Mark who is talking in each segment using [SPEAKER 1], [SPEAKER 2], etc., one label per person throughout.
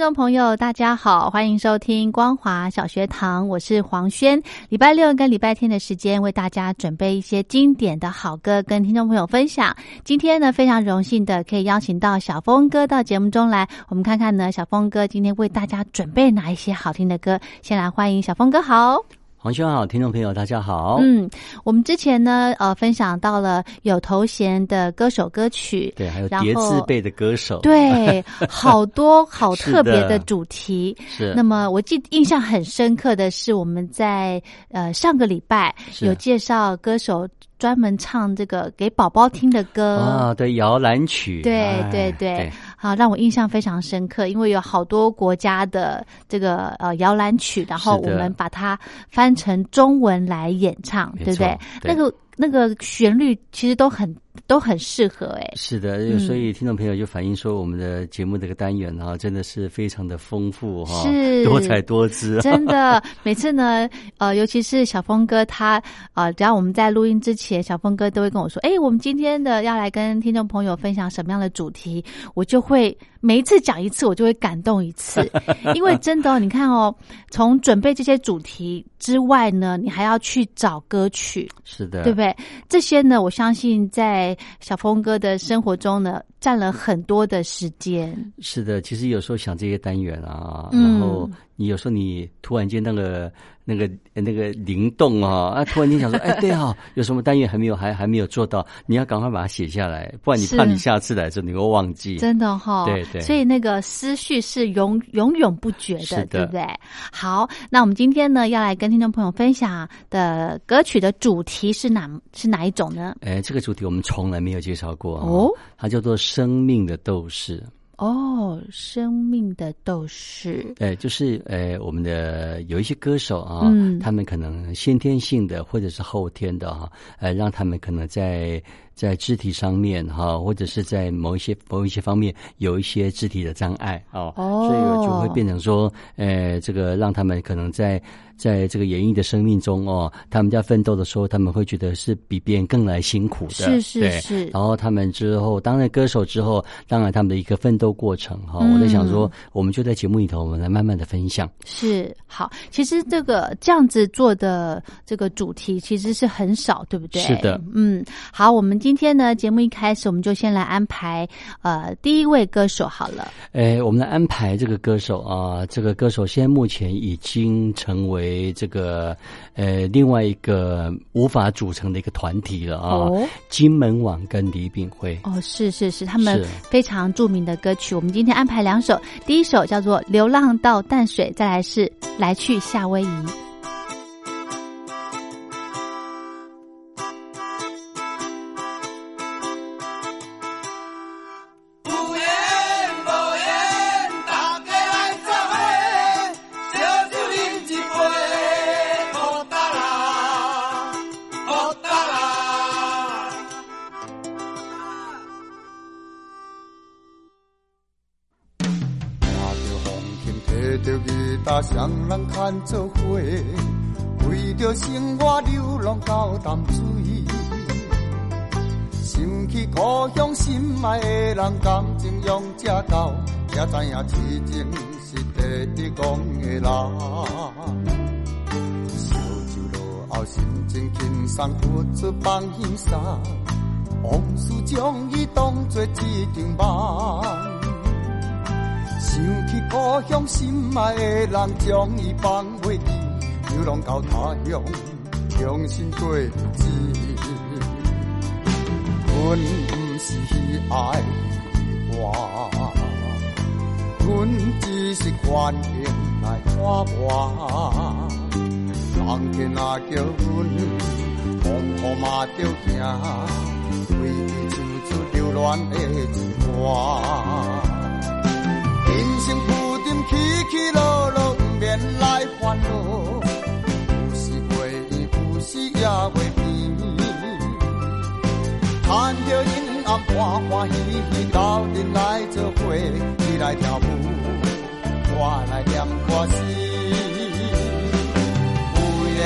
[SPEAKER 1] 听众朋友，大家好，欢迎收听光华小学堂，我是黄轩。礼拜六跟礼拜天的时间，为大家准备一些经典的好歌，跟听众朋友分享。今天呢，非常荣幸的可以邀请到小峰哥到节目中来，我们看看呢，小峰哥今天为大家准备哪一些好听的歌。先来欢迎小峰哥，好。
[SPEAKER 2] 黄兄好，听众朋友大家好。
[SPEAKER 1] 嗯，我们之前呢，呃，分享到了有头衔的歌手歌曲，
[SPEAKER 2] 对，还有叠字辈的歌手，
[SPEAKER 1] 对，好多 好特别的主题。
[SPEAKER 2] 是。
[SPEAKER 1] 那么我记印象很深刻的是，我们在呃上个礼拜有介绍歌手专门唱这个给宝宝听的歌
[SPEAKER 2] 啊，对，摇篮曲，
[SPEAKER 1] 对对对。好，让我印象非常深刻，因为有好多国家的这个呃摇篮曲，然后我们把它翻成中文来演唱，对不对？那个那个旋律其实都很。都很适合哎，
[SPEAKER 2] 是的，所以听众朋友就反映说，我们的节目这个单元哈，真的是非常的丰富哈，
[SPEAKER 1] 是。
[SPEAKER 2] 多彩多姿。
[SPEAKER 1] 真的，每次呢，呃，尤其是小峰哥他啊，只要我们在录音之前，小峰哥都会跟我说，哎，我们今天的要来跟听众朋友分享什么样的主题，我就会每一次讲一次，我就会感动一次，因为真的，哦你看哦，从准备这些主题之外呢，你还要去找歌曲，
[SPEAKER 2] 是的，
[SPEAKER 1] 对不对？这些呢，我相信在在小峰哥的生活中呢，占了很多的时间。
[SPEAKER 2] 是的，其实有时候想这些单元啊，然后你有时候你突然间那个。那个那个灵动啊啊！突然间想说，哎，对啊，有什么单元还没有还还没有做到？你要赶快把它写下来，不然你怕你下次来的时候你会忘记。
[SPEAKER 1] 真的哈，
[SPEAKER 2] 对对。
[SPEAKER 1] 所以那个思绪是永永永不绝的，对不对？好，那我们今天呢要来跟听众朋友分享的歌曲的主题是哪是哪一种呢？
[SPEAKER 2] 哎，这个主题我们从来没有介绍过哦，它叫做《生命的斗士》。
[SPEAKER 1] 哦，生命的斗士，
[SPEAKER 2] 哎，就是呃，我们的有一些歌手啊，他们可能先天性的或者是后天的哈，呃，让他们可能在。在肢体上面哈，或者是在某一些某一些方面有一些肢体的障碍哦，所以就会变成说，呃，这个让他们可能在在这个演艺的生命中哦，他们在奋斗的时候，他们会觉得是比别人更来辛苦的，
[SPEAKER 1] 是是是。
[SPEAKER 2] 然后他们之后当了歌手之后，当然他们的一个奋斗过程哈，我在想说，我们就在节目里头，我们来慢慢的分享。
[SPEAKER 1] 是好，其实这个这样子做的这个主题其实是很少，对不对？
[SPEAKER 2] 是的，
[SPEAKER 1] 嗯，好，我们今今天呢，节目一开始我们就先来安排呃第一位歌手好了。
[SPEAKER 2] 哎，我们来安排这个歌手啊，这个歌手现在目前已经成为这个呃另外一个无法组成的一个团体了啊。金门网跟李炳辉
[SPEAKER 1] 哦，是是是，他们非常著名的歌曲。我们今天安排两首，第一首叫做《流浪到淡水》，再来是《来去夏威夷》。
[SPEAKER 3] 想起故乡心爱的人，将伊放袂记，流浪到他乡，用心过日子。阮不是爱我，阮只是环境来拖磨。人天若叫阮，风雨嘛着惊，为伊恋的一。人生不断起起落落，不免来烦恼，有时回忆，有时也袂变。看着阴暗，欢欢喜喜，斗来做伙，你来跳舞，我来念歌词。不愿。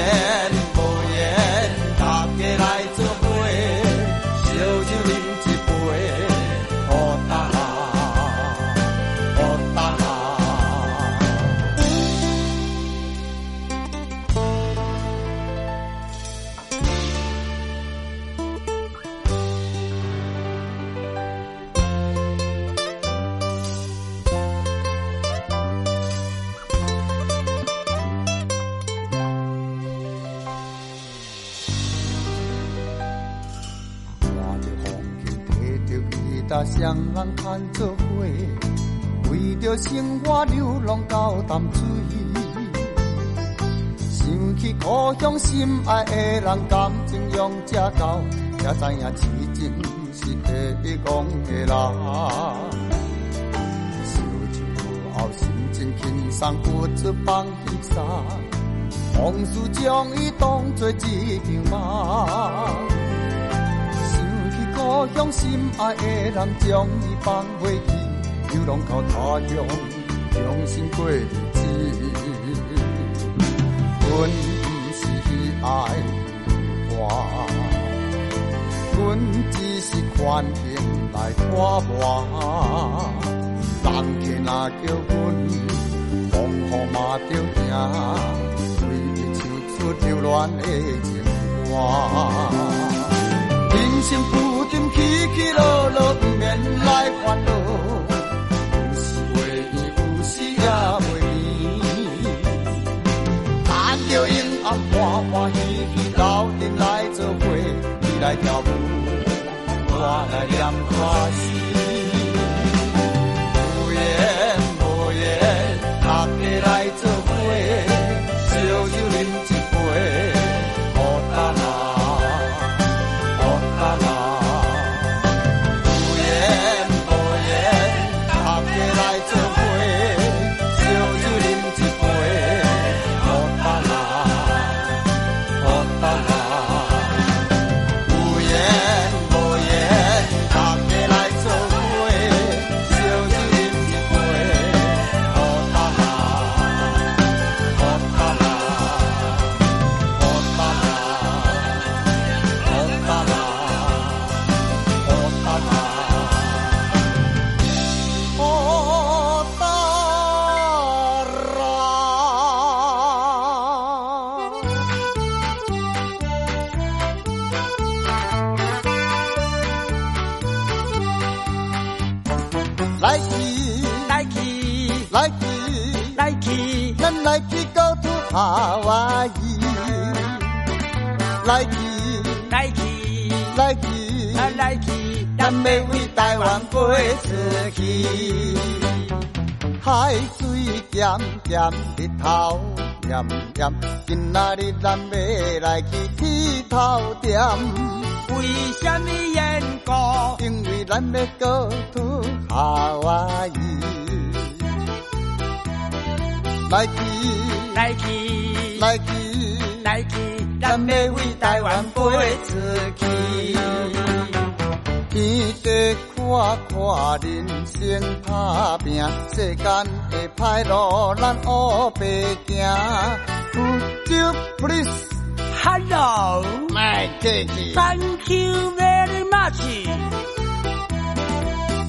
[SPEAKER 3] 人弹做伙，为着生活流浪到淡水。想起故乡心爱的人，感情用这高，才知影痴情是会讲的人。烧酒后，心情轻松，不出放轻松。往事将伊当作一场梦。故乡心爱的人，将伊放回去，流浪到他乡，用心过日子。阮不是爱我，阮只是环境来拖磨。人客若叫阮，风雨嘛着惊，为伊唱出流恋的情歌。人生浮沉起起落落，不免来烦恼。有时会圆，有时也袂变。看着阴暗，欢欢喜喜，斗阵来做伙，你来跳舞，我来念歌词。来去，
[SPEAKER 4] 啊来去，
[SPEAKER 3] 咱要为台湾飞出去。海水咸咸，日头炎炎，今仔日咱要来去剃头店，
[SPEAKER 4] 为什么缘故？
[SPEAKER 3] 因为咱要 go to 夏威夷。来去，
[SPEAKER 4] 来去，
[SPEAKER 3] 来去，
[SPEAKER 4] 来去，
[SPEAKER 3] 咱要为台湾飞出去。天地看看人生打拼，世间的歹路咱黑白行。Would you please
[SPEAKER 4] Hello，
[SPEAKER 3] 卖客气
[SPEAKER 4] ？Thank you very much。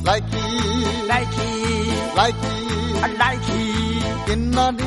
[SPEAKER 3] 来去，
[SPEAKER 4] 来去，
[SPEAKER 3] 来去，
[SPEAKER 4] 啊来去，
[SPEAKER 3] 今仔日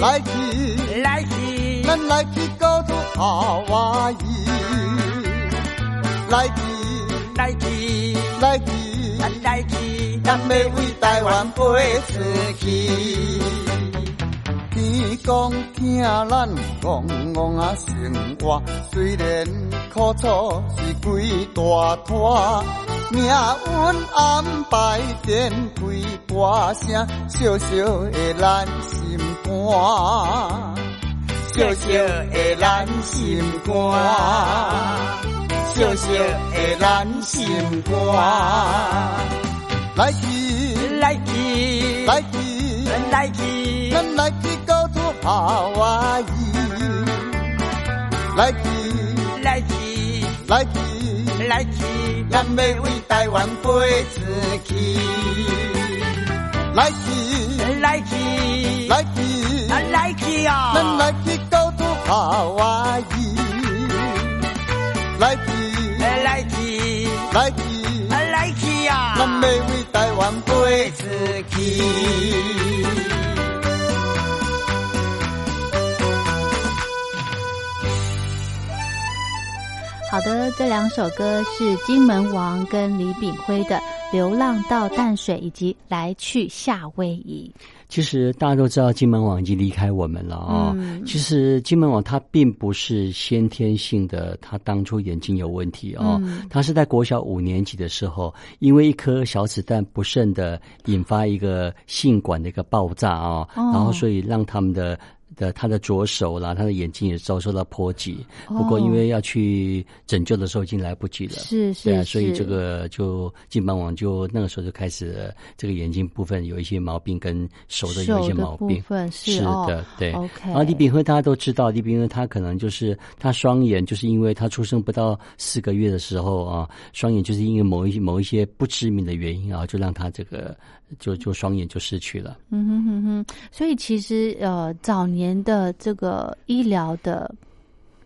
[SPEAKER 3] 来去，
[SPEAKER 4] 来去
[SPEAKER 3] 咱来去高处夏威夷。来去
[SPEAKER 4] 来去
[SPEAKER 3] 来去，
[SPEAKER 4] 来去，
[SPEAKER 3] 咱要为台湾飞出去。天公听咱戆戆啊生活，虽然苦楚是几大拖，命运安排电开歌声，小小的咱心肝，小小的咱心肝。小小的咱心肝，来去
[SPEAKER 4] 来去
[SPEAKER 3] 来去，
[SPEAKER 4] 来去
[SPEAKER 3] 咱来去高处夏威夷，来去
[SPEAKER 4] 来去，
[SPEAKER 3] 来去，咱要为台湾飞出去，来去
[SPEAKER 4] 来去
[SPEAKER 3] 来去，
[SPEAKER 4] 来去啊！
[SPEAKER 3] 咱来去高处夏威夷，来去
[SPEAKER 4] 来去
[SPEAKER 3] 来去。
[SPEAKER 4] 来去啊！
[SPEAKER 3] 咱要为台湾飞出去。
[SPEAKER 1] 好的，这两首歌是金门王跟李炳辉的《流浪到淡水》以及《来去夏威夷》。
[SPEAKER 2] 其实大家都知道金门网已经离开我们了啊、
[SPEAKER 1] 嗯
[SPEAKER 2] 其实金门网它并不是先天性的，他当初眼睛有问题哦，
[SPEAKER 1] 嗯
[SPEAKER 2] 它是在国小五年级的时候，因为一颗小子弹不慎的引发一个性管的一个爆炸啊、
[SPEAKER 1] 哦
[SPEAKER 2] 然后所以让他们的。的他的左手啦，他的眼睛也遭受到波及。不过因为要去拯救的时候已经来不及了，
[SPEAKER 1] 是是
[SPEAKER 2] 对啊，所以这个就金邦网就那个时候就开始这个眼睛部分有一些毛病，跟手的有一些毛病。
[SPEAKER 1] 分是
[SPEAKER 2] 的，对。然后李炳辉大家都知道，李炳辉他可能就是他双眼，就是因为他出生不到四个月的时候啊，双眼就是因为某一某一些不知名的原因啊，就让他这个就就双眼就失去了。
[SPEAKER 1] 嗯哼哼哼，所以其实呃，早年的这个医疗的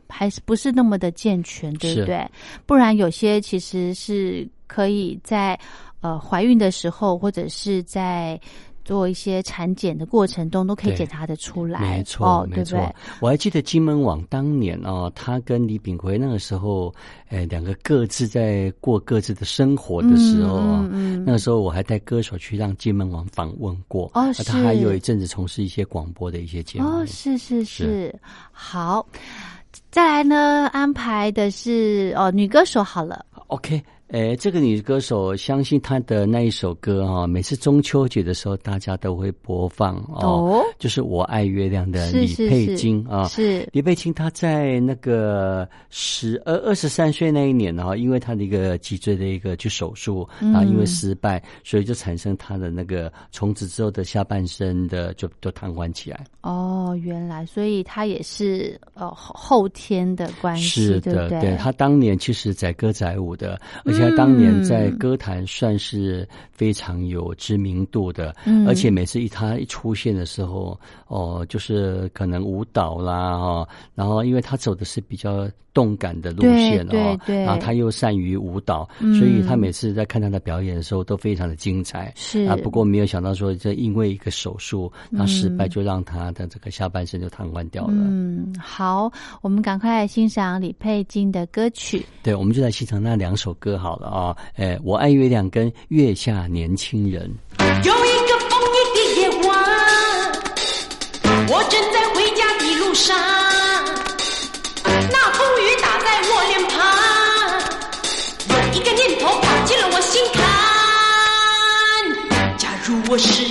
[SPEAKER 1] 还是不是那么的健全，对不对？不然有些其实是可以在呃怀孕的时候，或者是在做一些产检的过程中，都可以检查的出来。
[SPEAKER 2] 没错，
[SPEAKER 1] 哦，
[SPEAKER 2] 没错
[SPEAKER 1] 对不对？。
[SPEAKER 2] 我还记得金门网当年哦，他跟李炳奎那个时候，哎，两个各自在过各自的生活的时候啊，
[SPEAKER 1] 嗯
[SPEAKER 2] 那个时候我还带歌手去让金门网访问过。
[SPEAKER 1] 哦
[SPEAKER 2] 啊他还有一阵子从事一些广播的一些节目。
[SPEAKER 1] 哦，是是
[SPEAKER 2] 是
[SPEAKER 1] 是，好。再来呢，安排的是哦，女歌手好了。
[SPEAKER 2] OK，诶，这个女歌手，相信她的那一首歌哈、每次中秋节的时候，大家都会播放哦，
[SPEAKER 1] 哦
[SPEAKER 2] 就是《我爱月亮》的李佩金啊。
[SPEAKER 1] 是
[SPEAKER 2] 李佩金她在那个十二二十三岁那一年啊，因为她的一个脊椎的一个去手术，然后因为失败，所以就产生她的那个从此之后的下半身的就都瘫痪起来。
[SPEAKER 1] 哦，原来，所以她也是呃后后天的关系，
[SPEAKER 2] 是的，
[SPEAKER 1] 对不对？
[SPEAKER 2] 他当年其实载歌载舞的，而且他当年在歌坛算是非常有知名度的，
[SPEAKER 1] 嗯
[SPEAKER 2] 而且每次一他一出现的时候，哦，就是可能舞蹈啦，哦，然后因为他走的是比较动感的路线哦，
[SPEAKER 1] 对对
[SPEAKER 2] 然后他又善于舞蹈，
[SPEAKER 1] 嗯
[SPEAKER 2] 所以他每次在看他的表演的时候都非常的精彩。
[SPEAKER 1] 是
[SPEAKER 2] 啊，不过没有想到说，这因为一个手术，那失败，
[SPEAKER 1] 嗯
[SPEAKER 2] 就让他的这个下半身就瘫痪掉了。
[SPEAKER 1] 嗯，好，我们赶快来欣赏李佩金的歌曲。
[SPEAKER 2] 对，我们就来欣赏那两首歌好了啊，哎，我爱月亮跟月下年轻人。
[SPEAKER 5] 有一个风雨的夜晚，我正在回家的路上，那风雨打在我脸庞，有一个念头打进了我心坎。假如我是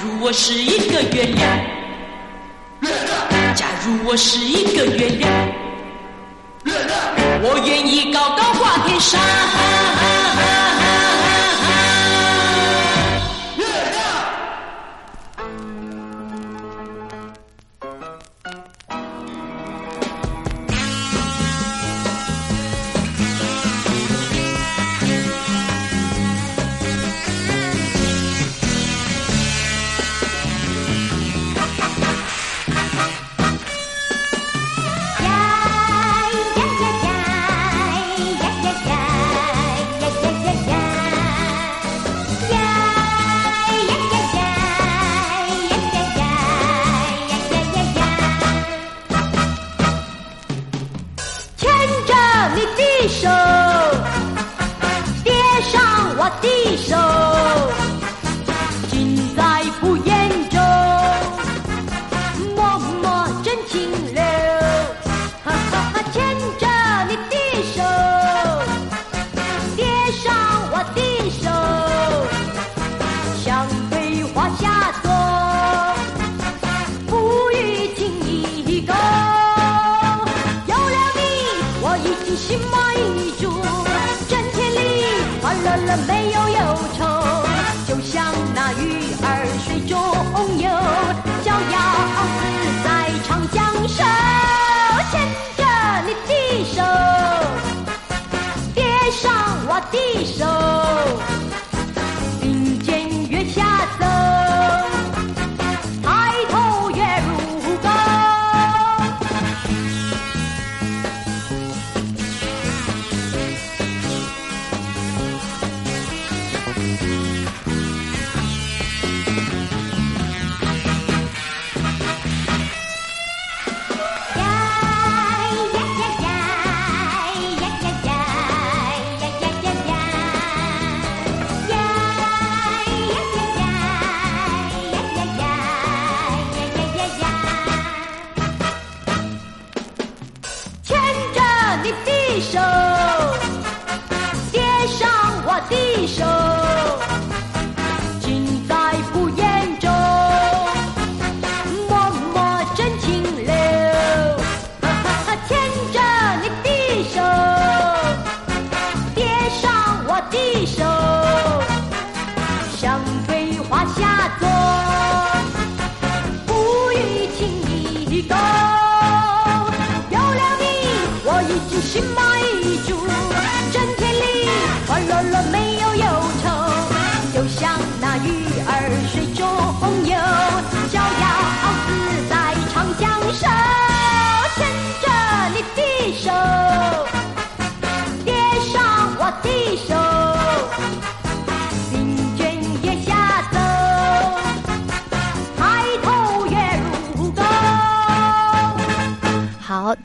[SPEAKER 5] 如我是一个月亮月亮假如我是一个月亮月亮我愿意高高挂天上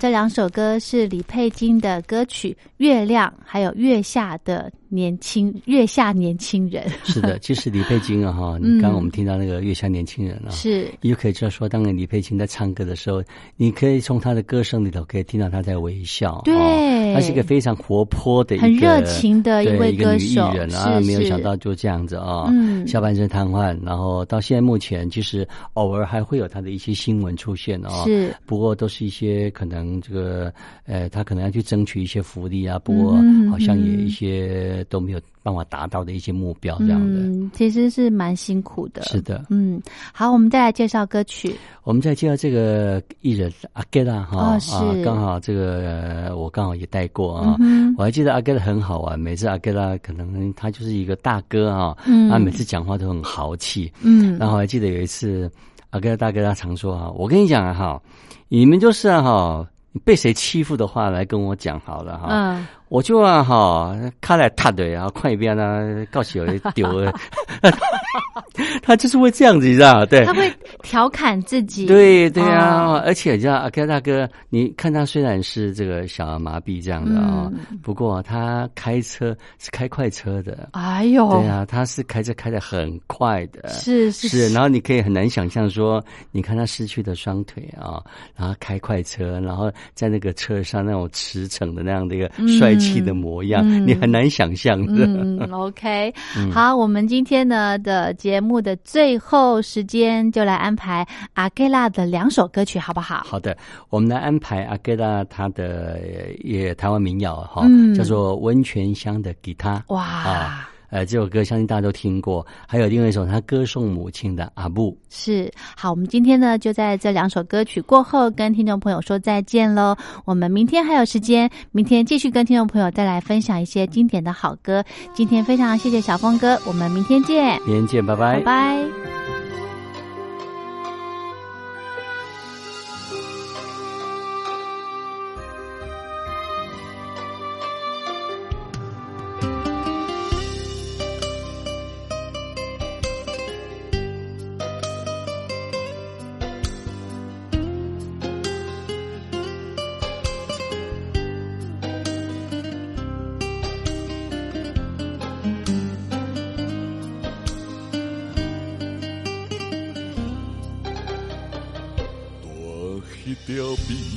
[SPEAKER 1] 这两首歌是李佩金的歌曲月亮还有月下的年轻月下年轻人。
[SPEAKER 2] 是的 其实李佩金啊哈你刚刚我们听到那个月下年轻人啊
[SPEAKER 1] 是。
[SPEAKER 2] 你就可以知道说当年李佩琴在唱歌的时候你可以从他的歌声里头可以听到他在微笑
[SPEAKER 1] 对。
[SPEAKER 2] 他是一个非常活泼的
[SPEAKER 1] 很热情的
[SPEAKER 2] 一
[SPEAKER 1] 位歌
[SPEAKER 2] 手。人啊没有想到就这样子啊嗯。下半身瘫痪然后到现在目前其实偶尔还会有他的一些新闻出现哦
[SPEAKER 1] 是。
[SPEAKER 2] 不过都是一些可能这个呃他可能要去争取一些福利啊不过好像有一些都没有。办法达到的一些目标，这样的，
[SPEAKER 1] 其实是蛮辛苦的。
[SPEAKER 2] 是的，
[SPEAKER 1] 嗯，好，我们再来介绍歌曲。
[SPEAKER 2] 我们再介绍这个艺人阿盖拉哈，
[SPEAKER 1] 啊，
[SPEAKER 2] 刚好这个我刚好也带过啊。我还记得阿盖拉很好玩，每次阿盖拉可能他就是一个大哥啊，嗯他每次讲话都很豪气。嗯，然后还记得有一次阿盖拉大哥他常说哈，我跟你讲啊哈，你们就是哈，被谁欺负的话来跟我讲好了哈。嗯。我就啊哈，看来他的，然后快一边呢，告诉我丢了，他就是会这样子，你知道对，
[SPEAKER 1] 他会调侃自己。
[SPEAKER 2] 对对啊，而且你知道阿 K 大哥，你看他虽然是这个小儿麻痹这样的啊，不过他开车是开快车的。
[SPEAKER 1] 哎呦，
[SPEAKER 2] 对啊，他是开车开的很快的。
[SPEAKER 1] 是是，
[SPEAKER 2] 然后你可以很难想象说，你看他失去的双腿啊，然后开快车，然后在那个车上那种驰骋的那样的一个帅。气的模样，你很难想象的。
[SPEAKER 1] 嗯，OK，好，我们今天呢的节目的最后时间，就来安排阿盖拉的两首歌曲，好不好？
[SPEAKER 2] 好的，我们来安排阿盖拉他的也台湾民谣哈，叫做《温泉乡的吉他》。
[SPEAKER 1] 哇！
[SPEAKER 2] 呃，这首歌相信大家都听过，还有另外一首他歌颂母亲的阿布。
[SPEAKER 1] 是，好，我们今天呢就在这两首歌曲过后跟听众朋友说再见喽。我们明天还有时间，明天继续跟听众朋友再来分享一些经典的好歌。今天非常谢谢小峰哥，我们明天见，
[SPEAKER 2] 明天见，拜拜，
[SPEAKER 1] 拜拜。
[SPEAKER 6] will be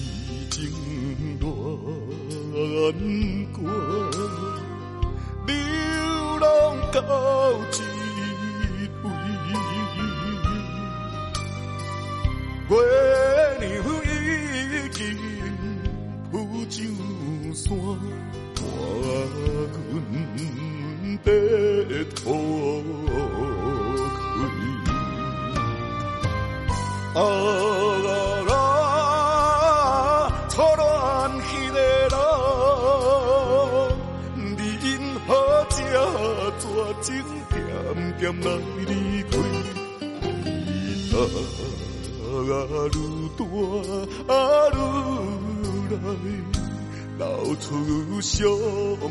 [SPEAKER 6] 付出伤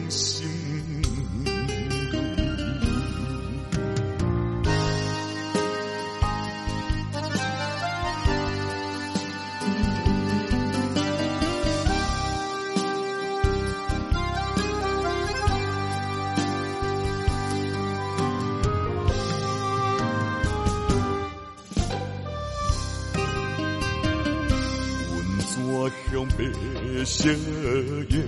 [SPEAKER 6] 心。色烟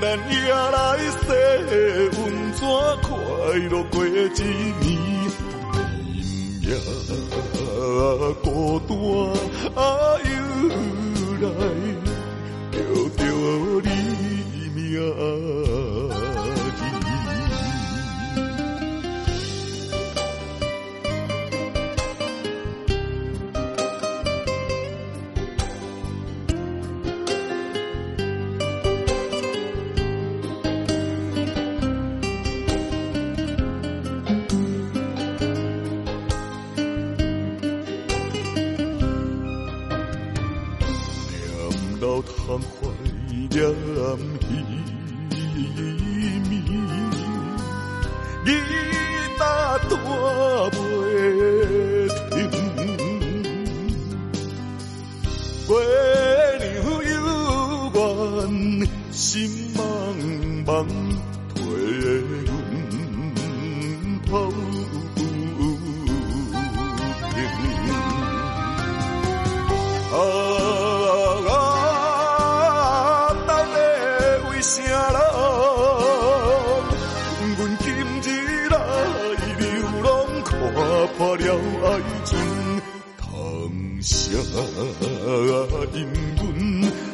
[SPEAKER 6] 咱也来说，温泉快乐过一年，今夜孤单啊又来，叫着你名。月亮犹原，心茫茫替阮抛因阮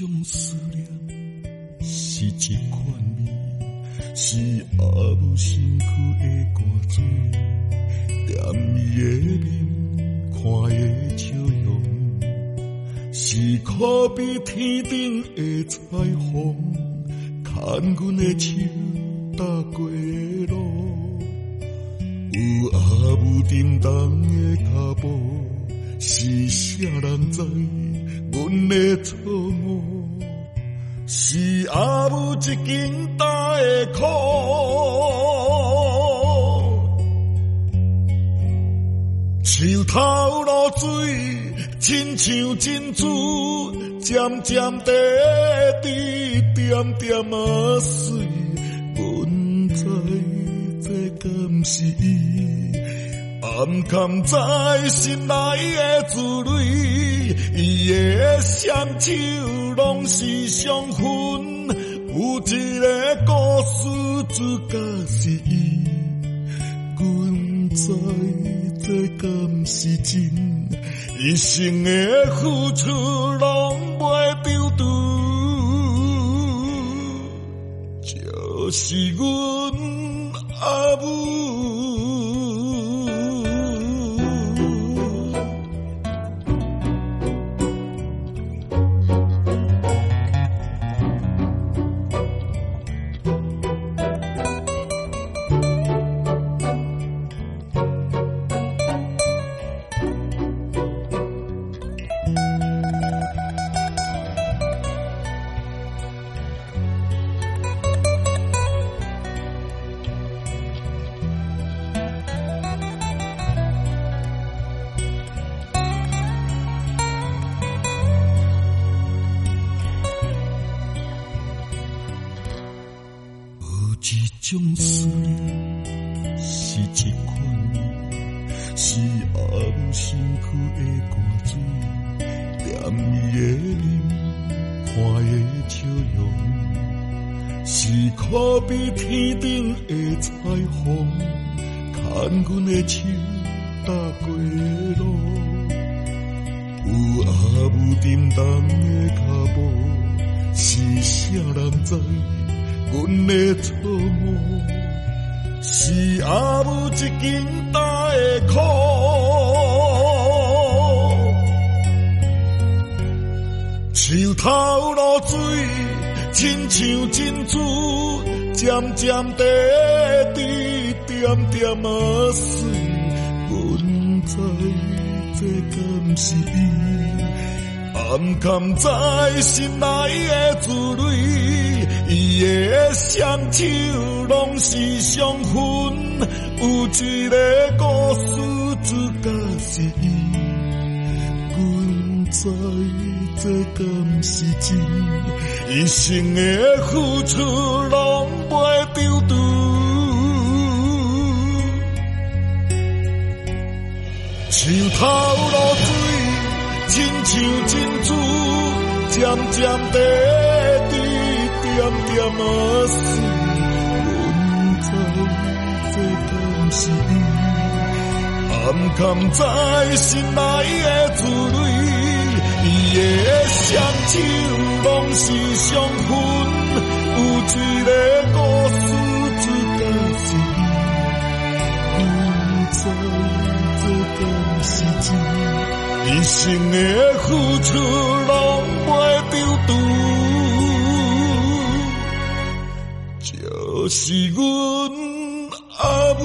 [SPEAKER 6] 种思念，是一款味，是阿母身躯的汗水，踮伊的面，看的笑容，是可比天顶的彩虹，牵阮的手，踏过的路。有阿母沉重的脚步，是啥人知阮的错误？是阿母一斤担的苦。树头露水，亲像珍珠，渐渐地滴，点点啊水。阮知这敢是伊，暗藏在心内的滋味。伊的双手拢是双份，有一个故事主角是伊。阮知这敢是真，一生的付出拢袂丢除，就是阮阿母。头露水，亲像珍珠，渐渐地滴，点点啊水。阮知这敢是伊，暗藏在心内的滋味。伊的双手拢是双份，有一个故事主角是伊。阮知这敢是真，一生的付出拢袂丢除，树头露水，亲像珍珠，渐渐地滴。点点点啊水，阮知这敢是伊，暗藏在心内的珠泪，的双手拢是伤痕，有一个故事只敢是伊，阮知这敢是真。一生的付出拢袂丢除，就是阮阿母。